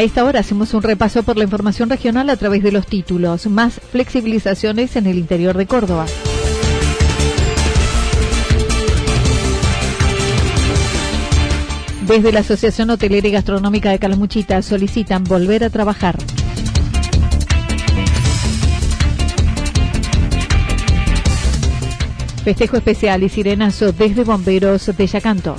A esta hora hacemos un repaso por la información regional a través de los títulos. Más flexibilizaciones en el interior de Córdoba. Desde la Asociación Hotelera y Gastronómica de Calamuchita solicitan volver a trabajar. Festejo especial y sirenazo desde Bomberos de Yacanto.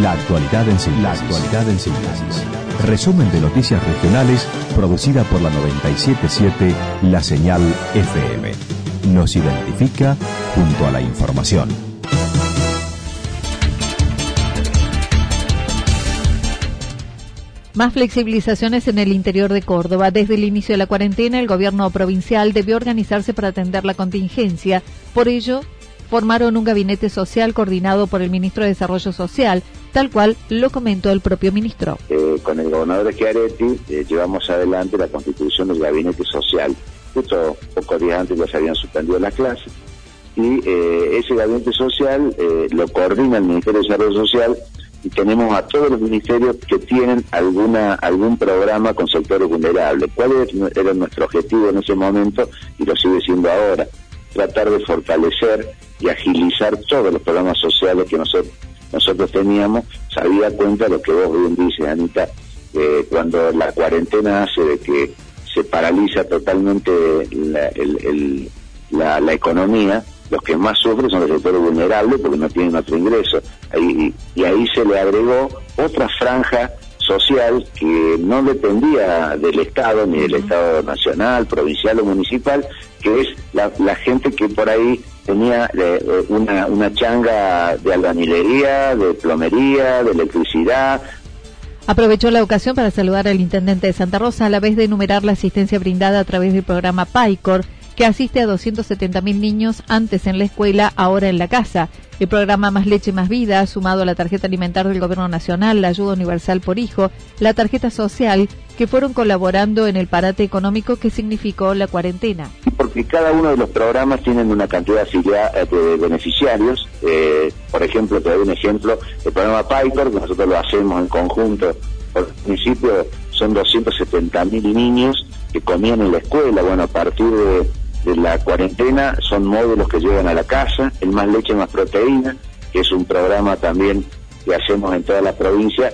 La actualidad en síntesis. La actualidad en síntesis. Resumen de noticias regionales producida por la 977 La Señal FM. Nos identifica junto a la información. Más flexibilizaciones en el interior de Córdoba. Desde el inicio de la cuarentena, el gobierno provincial debió organizarse para atender la contingencia. Por ello, formaron un gabinete social coordinado por el ministro de Desarrollo Social, tal cual lo comentó el propio ministro. Eh, con el gobernador de Chiaretti eh, llevamos adelante la constitución del gabinete social. Justo pocos días antes ya se habían suspendido las clases y eh, ese gabinete social lo coordina el Ministerio de Desarrollo Social y tenemos a todos los ministerios que tienen alguna algún programa con sectores vulnerables. ¿Cuál era nuestro objetivo en ese momento y lo sigue siendo ahora? Tratar de fortalecer y agilizar todos los programas sociales que nosotros nosotros teníamos, sabía cuenta lo que vos bien dices, Anita, eh, cuando la cuarentena hace de que se paraliza totalmente la, la, economía, los que más sufren son los sectores vulnerables porque no tienen otro ingreso. Ahí, y ahí se le agregó otra franja social que no dependía del Estado, ni del Estado nacional, provincial o municipal, que es la, la gente que por ahí tenía eh, una, una changa de albañilería, de plomería, de electricidad. Aprovechó la ocasión para saludar al intendente de Santa Rosa a la vez de enumerar la asistencia brindada a través del programa PAICOR, que asiste a 270.000 niños antes en la escuela, ahora en la casa. El programa Más Leche Más Vida, sumado a la tarjeta alimentar del Gobierno Nacional, la ayuda universal por hijo, la tarjeta social, que fueron colaborando en el parate económico que significó la cuarentena. Porque cada uno de los programas tienen una cantidad de beneficiarios. Eh, por ejemplo, te doy un ejemplo, el programa PICOR, que nosotros lo hacemos en conjunto por el municipio, son 270.000 niños que comían en la escuela. Bueno, a partir de de la cuarentena son módulos que llegan a la casa, el más leche más proteína, que es un programa también que hacemos en toda la provincia,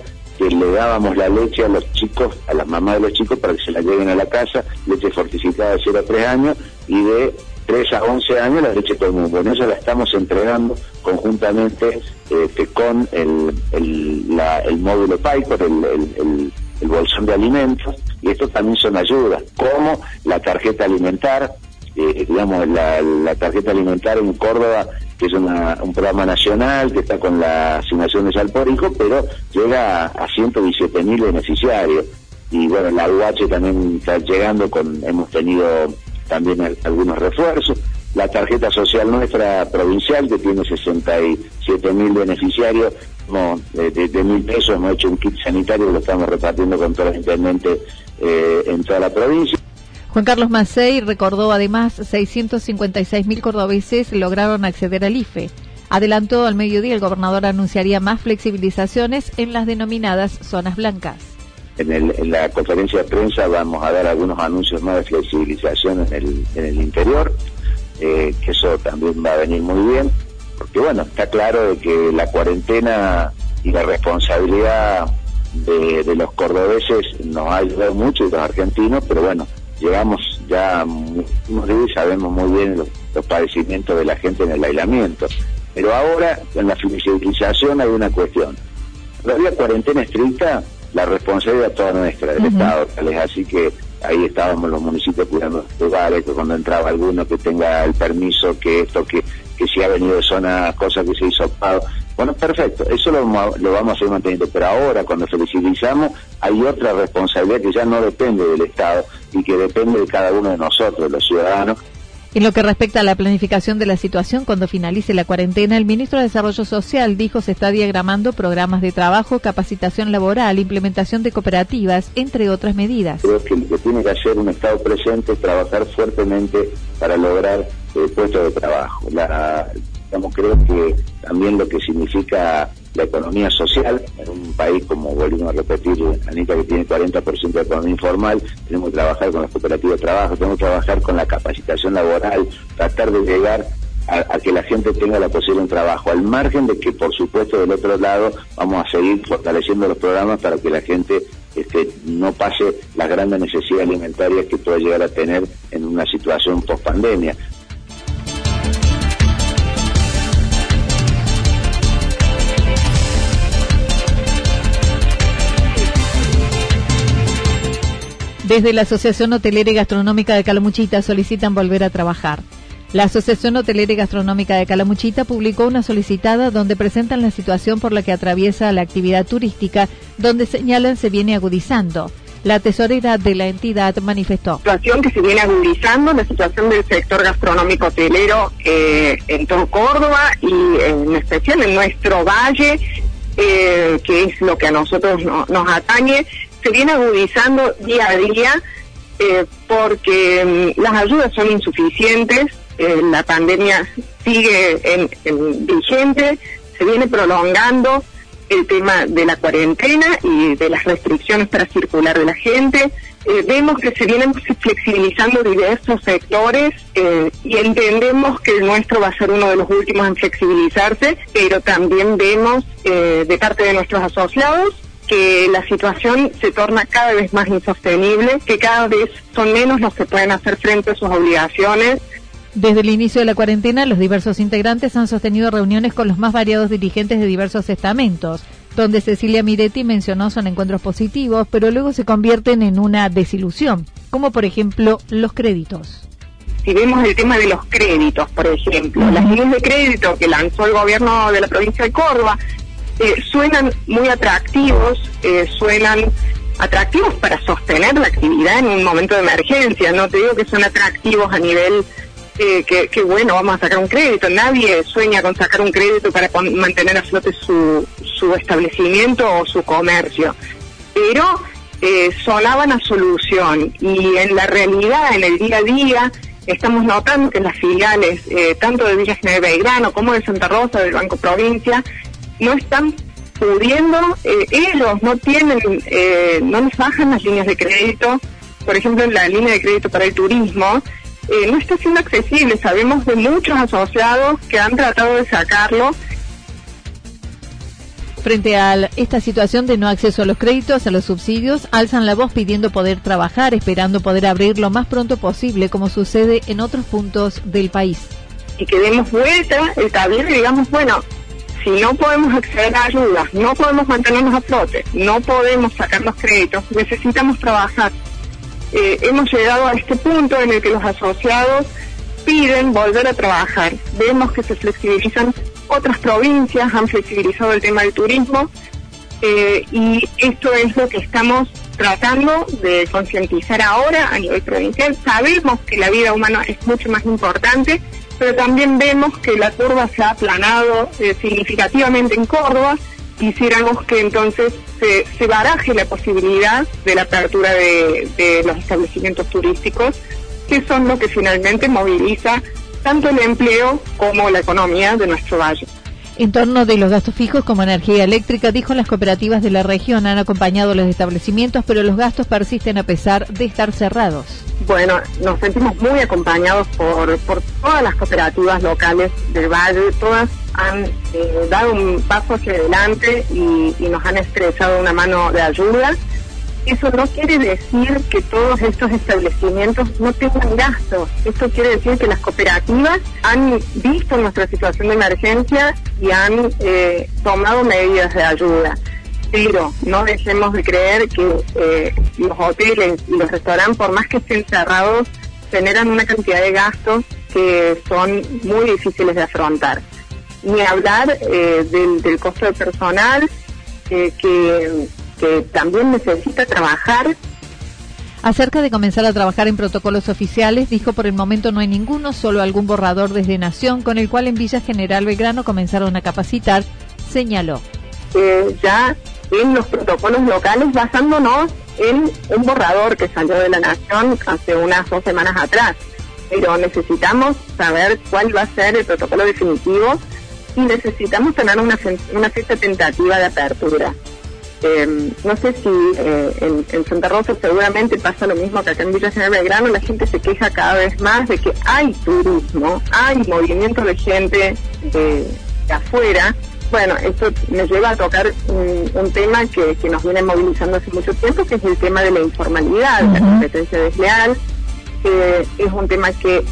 le dábamos la leche a los chicos, a las mamás de los chicos para que se la lleven a la casa, leche fortificada de 0 a 3 años y de 3 a 11 años la leche común. Bueno, eso la estamos entregando conjuntamente este, con el, el, módulo PICOR, el, el, el bolsón de alimentos, y estos también son ayudas, como la tarjeta alimentar, eh, digamos, la, tarjeta alimentaria en Córdoba, que es un programa nacional que está con la asignación de salpórico, pero llega a, 117 mil beneficiarios. Y bueno, la UH también está llegando con, hemos tenido también algunos refuerzos. La tarjeta social nuestra provincial, que tiene 67 mil beneficiarios, de, mil pesos, hemos hecho un kit sanitario lo estamos repartiendo con todos los intendentes eh, en toda la provincia. Juan Carlos Macei recordó además 656 mil cordobeses lograron acceder al IFE. Adelantó al mediodía el gobernador anunciaría más flexibilizaciones en las denominadas zonas blancas. En, la conferencia de prensa vamos a dar algunos anuncios más de flexibilización en el, en el interior, eh, que eso también va a venir muy bien, porque bueno, está claro de que la cuarentena y la responsabilidad de, los cordobeses nos ha ayudado mucho y los argentinos, pero bueno, llevamos ya muchos días y sabemos muy bien los, los padecimientos de la gente en el aislamiento. Pero ahora, en la flexibilización hay una cuestión. Todavía cuarentena estricta, la responsabilidad toda nuestra, del Estado, así que ahí estábamos los municipios cuidando los lugares, que cuando entraba alguno que tenga el permiso, que esto, que, que si ha venido de zona, cosa que se hizo pago. Bueno, perfecto, eso lo, lo vamos a seguir manteniendo, pero ahora cuando flexibilizamos hay otra responsabilidad que ya no depende del Estado y que depende de cada uno de nosotros, los ciudadanos, en lo que respecta a la planificación de la situación cuando finalice la cuarentena, el ministro de Desarrollo Social dijo se está diagramando programas de trabajo, capacitación laboral, implementación de cooperativas, entre otras medidas. Creo que lo que tiene que hacer un Estado presente es trabajar fuertemente para lograr eh, puestos de trabajo. La, creo que también lo que significa la economía social. En un país como volvimos a repetir Anita que tiene 40% de economía informal tenemos que trabajar con las cooperativas de trabajo tenemos que trabajar con la capacitación laboral tratar de llegar a, que la gente tenga la posibilidad de un trabajo al margen de que por supuesto del otro lado vamos a seguir fortaleciendo los programas para que la gente este, no pase las grandes necesidades alimentarias que puede llegar a tener en una situación post pandemia Desde la Asociación Hotelera y Gastronómica de Calamuchita solicitan volver a trabajar. La Asociación Hotelera y Gastronómica de Calamuchita publicó una solicitada donde presentan la situación por la que atraviesa la actividad turística, donde señalan se viene agudizando. La tesorera de la entidad manifestó. Situación que se viene agudizando, la situación del sector gastronómico hotelero eh, en todo Córdoba y en especial en nuestro valle, eh, que es lo que a nosotros nos atañe se viene agudizando día a día eh, porque mm, las ayudas son insuficientes, eh, la pandemia sigue en, vigente, se viene prolongando el tema de la cuarentena y de las restricciones para circular de la gente. Eh, vemos que se vienen flexibilizando diversos sectores y entendemos que el nuestro va a ser uno de los últimos en flexibilizarse, pero también vemos de parte de nuestros asociados que la situación se torna cada vez más insostenible, que cada vez son menos los que pueden hacer frente a sus obligaciones. Desde el inicio de la cuarentena, los diversos integrantes han sostenido reuniones con los más variados dirigentes de diversos estamentos, donde Cecilia Miretti mencionó son encuentros positivos, pero luego se convierten en una desilusión, como por ejemplo los créditos si vemos el tema de los créditos, por ejemplo, las líneas de crédito que lanzó el gobierno de la provincia de Córdoba, eh, suenan muy atractivos, eh, suenan atractivos para sostener la actividad en un momento de emergencia. No te digo que son atractivos a nivel eh, que, bueno, vamos a sacar un crédito. Nadie sueña con sacar un crédito para mantener a flote su, su establecimiento o su comercio. Pero sonaban a solución y en la realidad, en el día a día, estamos notando que las filiales, tanto de Villa General Belgrano como de Santa Rosa, del Banco Provincia, no están pudiendo, eh, ellos no tienen, eh, no les bajan las líneas de crédito, por ejemplo en la línea de crédito para el turismo, eh, no está siendo accesible, sabemos de muchos asociados que han tratado de sacarlo. Frente a esta situación de no acceso a los créditos, a los subsidios, alzan la voz pidiendo poder trabajar, esperando poder abrir lo más pronto posible, como sucede en otros puntos del país. Y que demos vuelta el tablero y digamos, bueno, si no podemos acceder a ayudas, no podemos mantenernos a flote, no podemos sacar los créditos, necesitamos trabajar. Eh, hemos llegado a este punto en el que los asociados piden volver a trabajar. Vemos que se flexibilizan otras provincias, han flexibilizado el tema del turismo eh, y esto es lo que estamos tratando de concientizar ahora a nivel provincial. Sabemos que la vida humana es mucho más importante pero también vemos que la curva se ha aplanado eh, significativamente en Córdoba. Quisiéramos que entonces se, baraje la posibilidad de la apertura de los establecimientos turísticos, que son lo que finalmente moviliza tanto el empleo como la economía de nuestro valle. En torno de los gastos fijos como energía eléctrica, dijo las cooperativas de la región. Han acompañado los establecimientos, pero los gastos persisten a pesar de estar cerrados. Bueno, nos sentimos muy acompañados por, por todas las cooperativas locales del Valle, todas han eh, dado un paso hacia adelante y, y nos han estrechado una mano de ayuda eso no quiere decir que todos estos establecimientos no tengan gastos. Esto quiere decir que las cooperativas han visto nuestra situación de emergencia y han eh, tomado medidas de ayuda. Pero no dejemos de creer que eh, los hoteles y los restaurantes, por más que estén cerrados, generan una cantidad de gastos que son muy difíciles de afrontar. Ni hablar eh, del, del costo de personal, que que también necesita trabajar. Acerca de comenzar a trabajar en protocolos oficiales, dijo por el momento no hay ninguno, solo algún borrador desde Nación, con el cual en Villa General Belgrano comenzaron a capacitar, señaló. Eh, ya en los protocolos locales basándonos en un borrador que salió de la Nación hace unas dos semanas atrás. Pero necesitamos saber cuál va a ser el protocolo definitivo y necesitamos tener una, una fecha tentativa de apertura. Eh, no sé si eh, en, Santa Rosa seguramente pasa lo mismo que acá en Villa General Belgrano, la gente se queja cada vez más de que hay turismo, hay movimiento de gente de, afuera. Bueno, esto me lleva a tocar un, tema que, nos viene movilizando hace mucho tiempo, que es el tema de la informalidad, la competencia desleal. es un tema que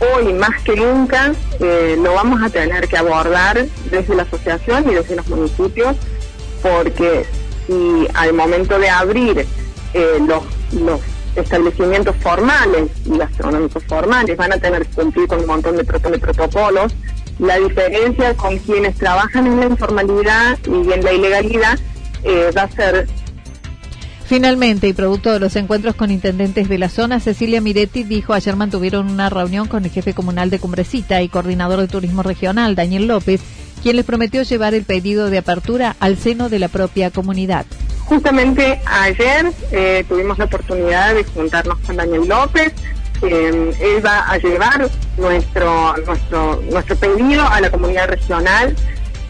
hoy más que nunca eh, lo vamos a tener que abordar desde la asociación y desde los municipios porque y al momento de abrir eh, los, los establecimientos formales y gastronómicos formales van a tener que cumplir con un montón de, protocolos. La diferencia con quienes trabajan en la informalidad y en la ilegalidad eh, va a ser Finalmente, y producto de los encuentros con intendentes de la zona, Cecilia Miretti dijo ayer mantuvieron una reunión con el jefe comunal de Cumbrecita y coordinador de turismo regional, Daniel López, quien les prometió llevar el pedido de apertura al seno de la propia comunidad. Justamente ayer eh, tuvimos la oportunidad de juntarnos con Daniel López. Eh, él va a llevar nuestro, nuestro, nuestro pedido a la comunidad regional.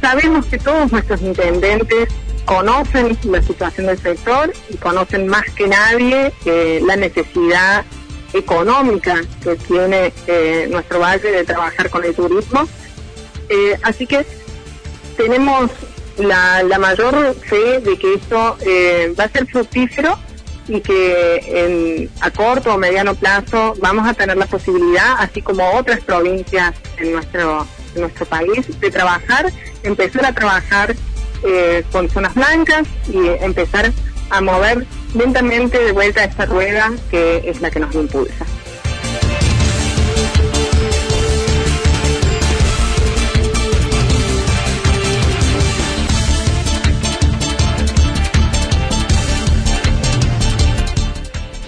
Sabemos que todos nuestros intendentes conocen la situación del sector y conocen más que nadie eh, la necesidad económica que tiene nuestro valle de trabajar con el turismo. así que tenemos la, mayor fe de que esto eh, va a ser fructífero y que a corto o mediano plazo vamos a tener la posibilidad, así como otras provincias en nuestro, nuestro país, de trabajar, empezar a trabajar eh, con zonas blancas y empezar a mover lentamente de vuelta esta rueda que es la que nos impulsa.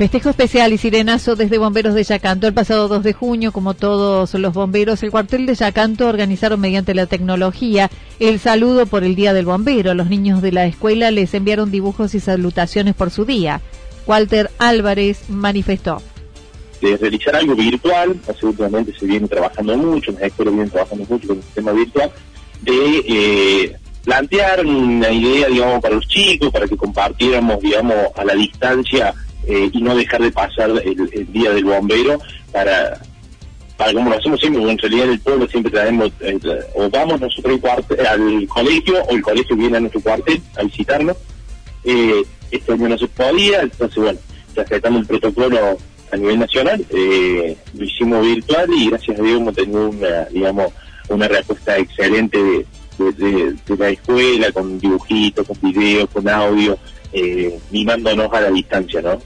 Festejo especial y sirenazo desde Bomberos de Yacanto. El pasado 2 de junio, como todos los bomberos, el cuartel de Yacanto organizaron mediante la tecnología el saludo por el Día del Bombero. Los niños de la escuela les enviaron dibujos y salutaciones por su día. Walter Álvarez manifestó. De realizar algo virtual, absolutamente se viene trabajando mucho, las escuelas vienen trabajando mucho con el sistema virtual, de eh, plantear una idea, digamos, para los chicos, para que compartiéramos, digamos, a la distancia eh, y no dejar de pasar el, día del bombero para para como lo hacemos siempre, en realidad el pueblo siempre traemos, eh, o vamos nosotros al colegio, o el colegio viene a nuestro cuartel a visitarnos. Eh, año no se podía, entonces bueno, respetando el protocolo a nivel nacional, eh, lo hicimos virtual y gracias a Dios hemos tenido una, digamos, una respuesta excelente de la escuela, con dibujitos, con videos, con audio, eh, mimándonos a la distancia, ¿no?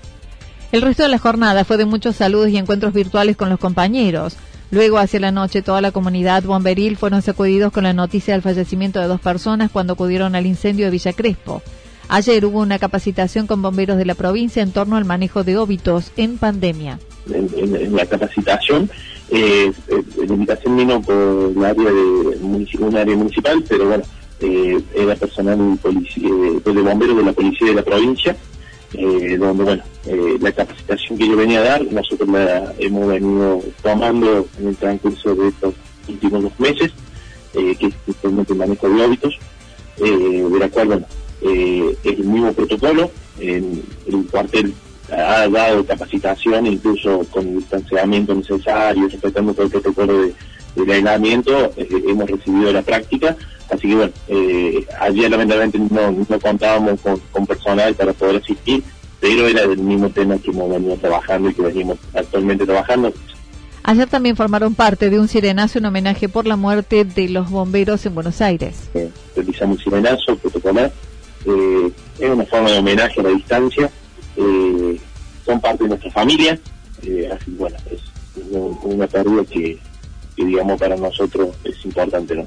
El resto de la jornada fue de muchos saludos y encuentros virtuales con los compañeros. Luego, hacia la noche, toda la comunidad bomberil fueron sacudidos con la noticia del fallecimiento de dos personas cuando acudieron al incendio de Villa Crespo. Ayer hubo una capacitación con bomberos de la provincia en torno al manejo de óbitos en pandemia. En, la capacitación, eh, eh, la invitación vino por un área, municipal, pero bueno, eh, era personal de bomberos de la policía de la provincia, eh, donde bueno, eh, la capacitación que yo venía a dar, nosotros la hemos venido tomando en el transcurso de estos últimos dos meses, que es justamente el manejo de óbitos, de la cual, bueno, es el mismo protocolo, en el cuartel ha dado capacitación incluso con el distanciamiento necesario, respetando todo el protocolo de, de aislamiento, hemos recibido la práctica Así que bueno, eh, ayer lamentablemente no, contábamos con, personal para poder asistir, pero era el mismo tema que hemos venido trabajando y que venimos actualmente trabajando. Ayer también formaron parte de un sirenazo en homenaje por la muerte de los bomberos en Buenos Aires. Eh, realizamos un sirenazo protocolar, eh, es una forma de homenaje a la distancia, eh, son parte de nuestra familia, eh, así bueno, es una pérdida que, que digamos para nosotros es importante, ¿no?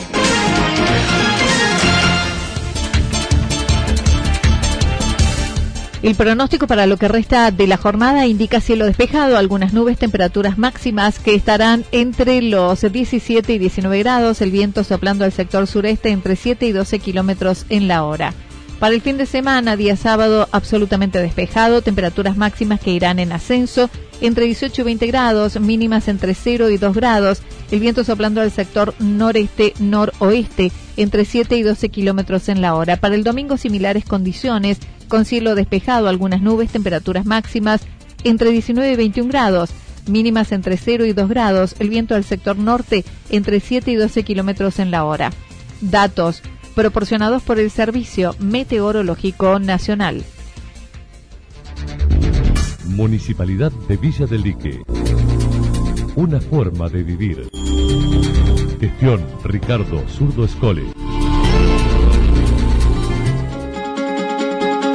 El pronóstico para lo que resta de la jornada indica cielo despejado, algunas nubes, temperaturas máximas que estarán entre los 17 y 19 grados, el viento soplando al sector sureste entre 7 y 12 kilómetros en la hora. Para el fin de semana, día sábado, absolutamente despejado, temperaturas máximas que irán en ascenso entre 18 y 20 grados, mínimas entre 0 y 2 grados, el viento soplando al sector noreste-noroeste entre 7 y 12 kilómetros en la hora. Para el domingo, similares condiciones, con cielo despejado, algunas nubes, temperaturas máximas entre 19 y 21 grados, mínimas entre 0 y 2 grados, el viento del sector norte entre 7 y 12 kilómetros en la hora. Datos proporcionados por el Servicio Meteorológico Nacional. Municipalidad de Villa del Lique. Una forma de vivir. Gestión Ricardo Zurdo Escole.